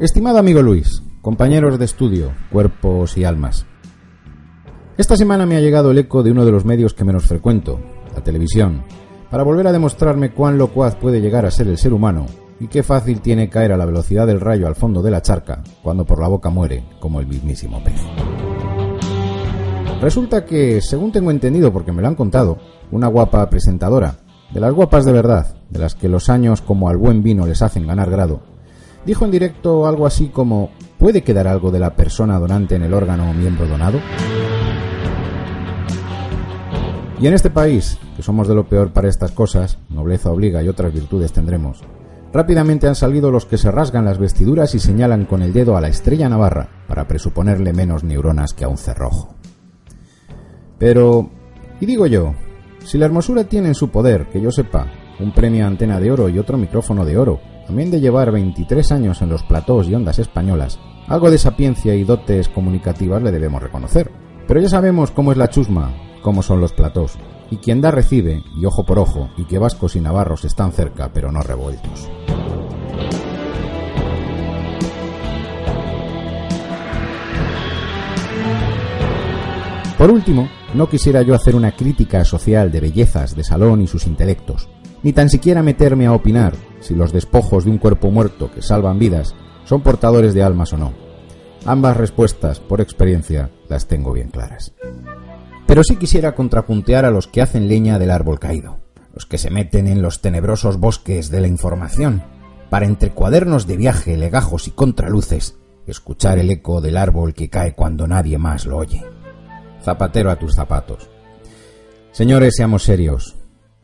Estimado amigo Luis, compañeros de estudio, cuerpos y almas. Esta semana me ha llegado el eco de uno de los medios que menos frecuento, la televisión, para volver a demostrarme cuán locuaz puede llegar a ser el ser humano y qué fácil tiene caer a la velocidad del rayo al fondo de la charca cuando por la boca muere como el mismísimo pez. Resulta que, según tengo entendido porque me lo han contado, una guapa presentadora, de las guapas de verdad, de las que los años como al buen vino les hacen ganar grado, dijo en directo algo así como ¿puede quedar algo de la persona donante en el órgano o miembro donado? Y en este país, que somos de lo peor para estas cosas, nobleza obliga y otras virtudes tendremos, rápidamente han salido los que se rasgan las vestiduras y señalan con el dedo a la estrella navarra para presuponerle menos neuronas que a un cerrojo. Pero, y digo yo, si la hermosura tiene en su poder, que yo sepa, un premio antena de oro y otro micrófono de oro, también de llevar 23 años en los platós y ondas españolas, algo de sapiencia y dotes comunicativas le debemos reconocer. Pero ya sabemos cómo es la chusma, cómo son los platós, y quien da recibe, y ojo por ojo, y que vascos y navarros están cerca pero no revueltos. Por último, no quisiera yo hacer una crítica social de bellezas de salón y sus intelectos, ni tan siquiera meterme a opinar si los despojos de un cuerpo muerto que salvan vidas son portadores de almas o no. Ambas respuestas, por experiencia, las tengo bien claras. Pero sí quisiera contrapuntear a los que hacen leña del árbol caído, los que se meten en los tenebrosos bosques de la información, para entre cuadernos de viaje, legajos y contraluces, escuchar el eco del árbol que cae cuando nadie más lo oye zapatero a tus zapatos. Señores, seamos serios.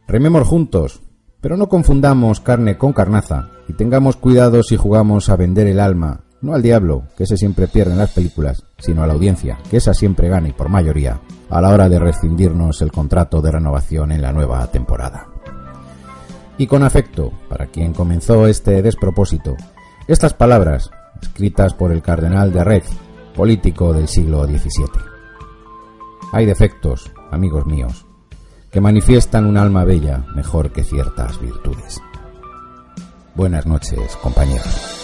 Rememos juntos, pero no confundamos carne con carnaza y tengamos cuidado si jugamos a vender el alma, no al diablo, que ese siempre pierde en las películas, sino a la audiencia, que esa siempre gana y por mayoría, a la hora de rescindirnos el contrato de renovación en la nueva temporada. Y con afecto, para quien comenzó este despropósito, estas palabras, escritas por el cardenal de Red, político del siglo XVII. Hay defectos, amigos míos, que manifiestan un alma bella mejor que ciertas virtudes. Buenas noches, compañeros.